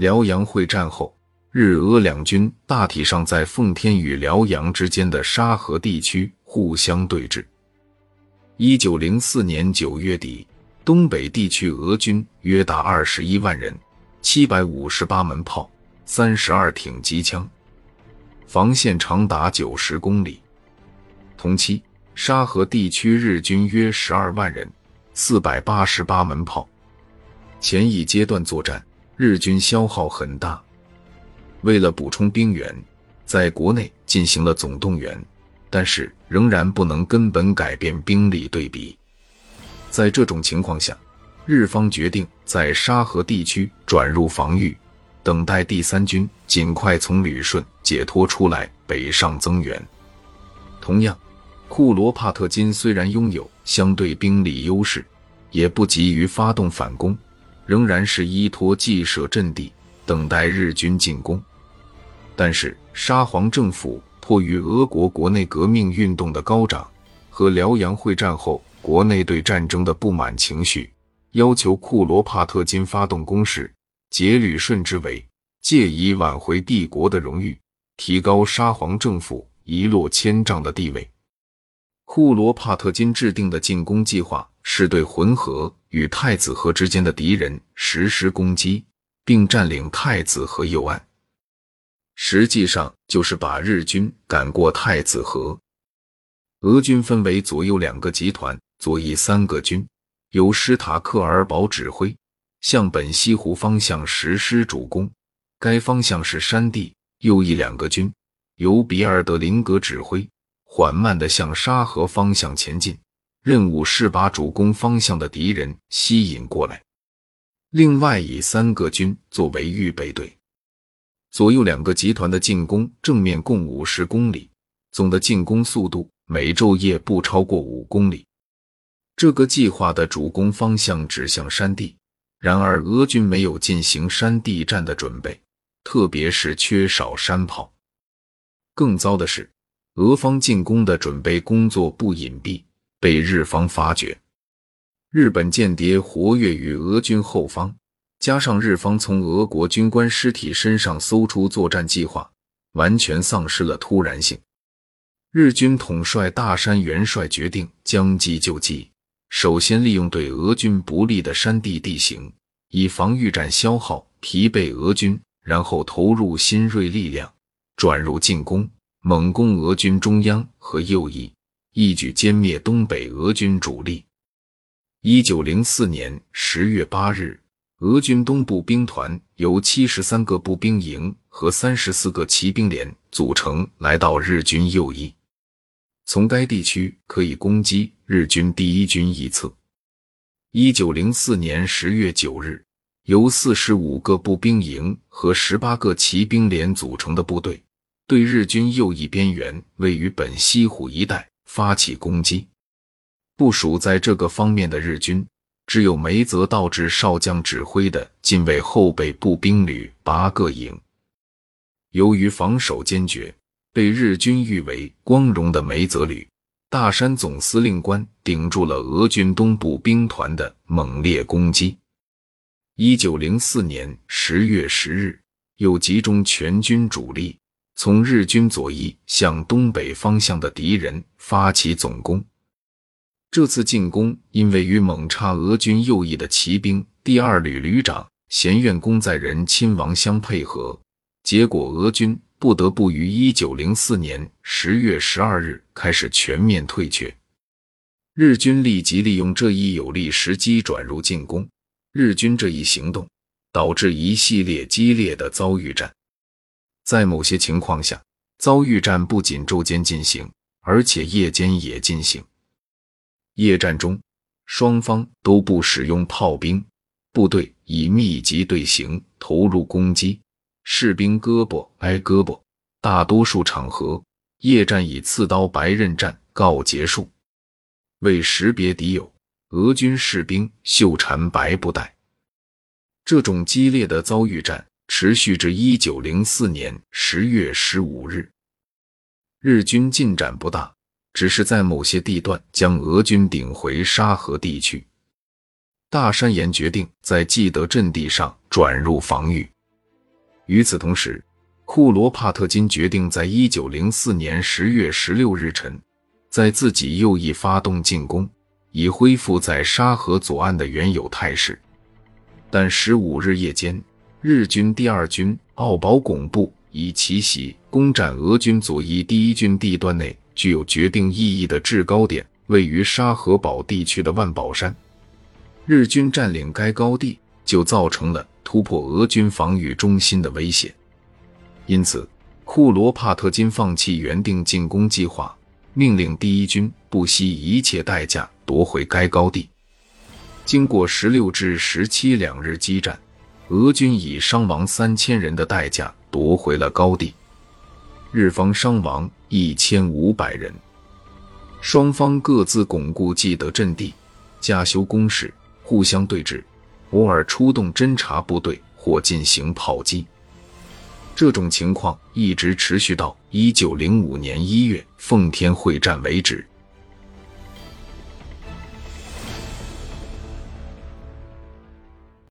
辽阳会战后，日俄两军大体上在奉天与辽阳之间的沙河地区互相对峙。一九零四年九月底，东北地区俄军约达二十一万人，七百五十八门炮，三十二挺机枪，防线长达九十公里。同期，沙河地区日军约十二万人，四百八十八门炮。前一阶段作战，日军消耗很大。为了补充兵员，在国内进行了总动员，但是仍然不能根本改变兵力对比。在这种情况下，日方决定在沙河地区转入防御，等待第三军尽快从旅顺解脱出来，北上增援。同样。库罗帕特金虽然拥有相对兵力优势，也不急于发动反攻，仍然是依托既设阵地，等待日军进攻。但是沙皇政府迫于俄国国内革命运动的高涨和辽阳会战后国内对战争的不满情绪，要求库罗帕特金发动攻势，解旅顺之围，借以挽回帝国的荣誉，提高沙皇政府一落千丈的地位。库罗帕特金制定的进攻计划是对浑河与太子河之间的敌人实施攻击，并占领太子河右岸。实际上就是把日军赶过太子河。俄军分为左右两个集团，左翼三个军由施塔克尔堡指挥，向本西湖方向实施主攻。该方向是山地。右翼两个军由比尔德林格指挥。缓慢地向沙河方向前进，任务是把主攻方向的敌人吸引过来。另外，以三个军作为预备队，左右两个集团的进攻正面共五十公里，总的进攻速度每昼夜不超过五公里。这个计划的主攻方向指向山地，然而俄军没有进行山地战的准备，特别是缺少山炮。更糟的是。俄方进攻的准备工作不隐蔽，被日方发觉。日本间谍活跃于俄军后方，加上日方从俄国军官尸体身上搜出作战计划，完全丧失了突然性。日军统帅大山元帅决定将计就计，首先利用对俄军不利的山地地形，以防御战消耗疲惫俄军，然后投入新锐力量，转入进攻。猛攻俄军中央和右翼，一举歼灭东北俄军主力。一九零四年十月八日，俄军东部兵团由七十三个步兵营和三十四个骑兵连组成，来到日军右翼，从该地区可以攻击日军第一军一侧。一九零四年十月九日，由四十五个步兵营和十八个骑兵连组成的部队。对日军右翼边缘位于本溪湖一带发起攻击。部署在这个方面的日军只有梅泽道治少将指挥的近卫后备步兵旅八个营。由于防守坚决，被日军誉为“光荣的梅泽旅”。大山总司令官顶住了俄军东部兵团的猛烈攻击。一九零四年十月十日，又集中全军主力。从日军左翼向东北方向的敌人发起总攻。这次进攻因为与猛插俄军右翼的骑兵第二旅旅长咸院公在人亲王相配合，结果俄军不得不于一九零四年十月十二日开始全面退却。日军立即利用这一有利时机转入进攻。日军这一行动导致一系列激烈的遭遇战。在某些情况下，遭遇战不仅昼间进行，而且夜间也进行。夜战中，双方都不使用炮兵，部队以密集队形投入攻击，士兵胳膊挨胳膊。大多数场合，夜战以刺刀白刃战告结束。为识别敌友，俄军士兵袖缠白布带。这种激烈的遭遇战。持续至一九零四年十月十五日，日军进展不大，只是在某些地段将俄军顶回沙河地区。大山岩决定在既得阵地上转入防御。与此同时，库罗帕特金决定在一九零四年十月十六日晨，在自己右翼发动进攻，以恢复在沙河左岸的原有态势。但十五日夜间，日军第二军奥保拱部以奇袭攻占俄军左翼第一军地段内具有决定意义的制高点，位于沙河堡地区的万宝山。日军占领该高地，就造成了突破俄军防御中心的威胁。因此，库罗帕特金放弃原定进攻计划，命令第一军不惜一切代价夺回该高地。经过十六至十七两日激战，俄军以伤亡三千人的代价夺回了高地，日方伤亡一千五百人。双方各自巩固既得阵地，加修工事，互相对峙，偶尔出动侦察部队或进行炮击。这种情况一直持续到一九零五年一月奉天会战为止。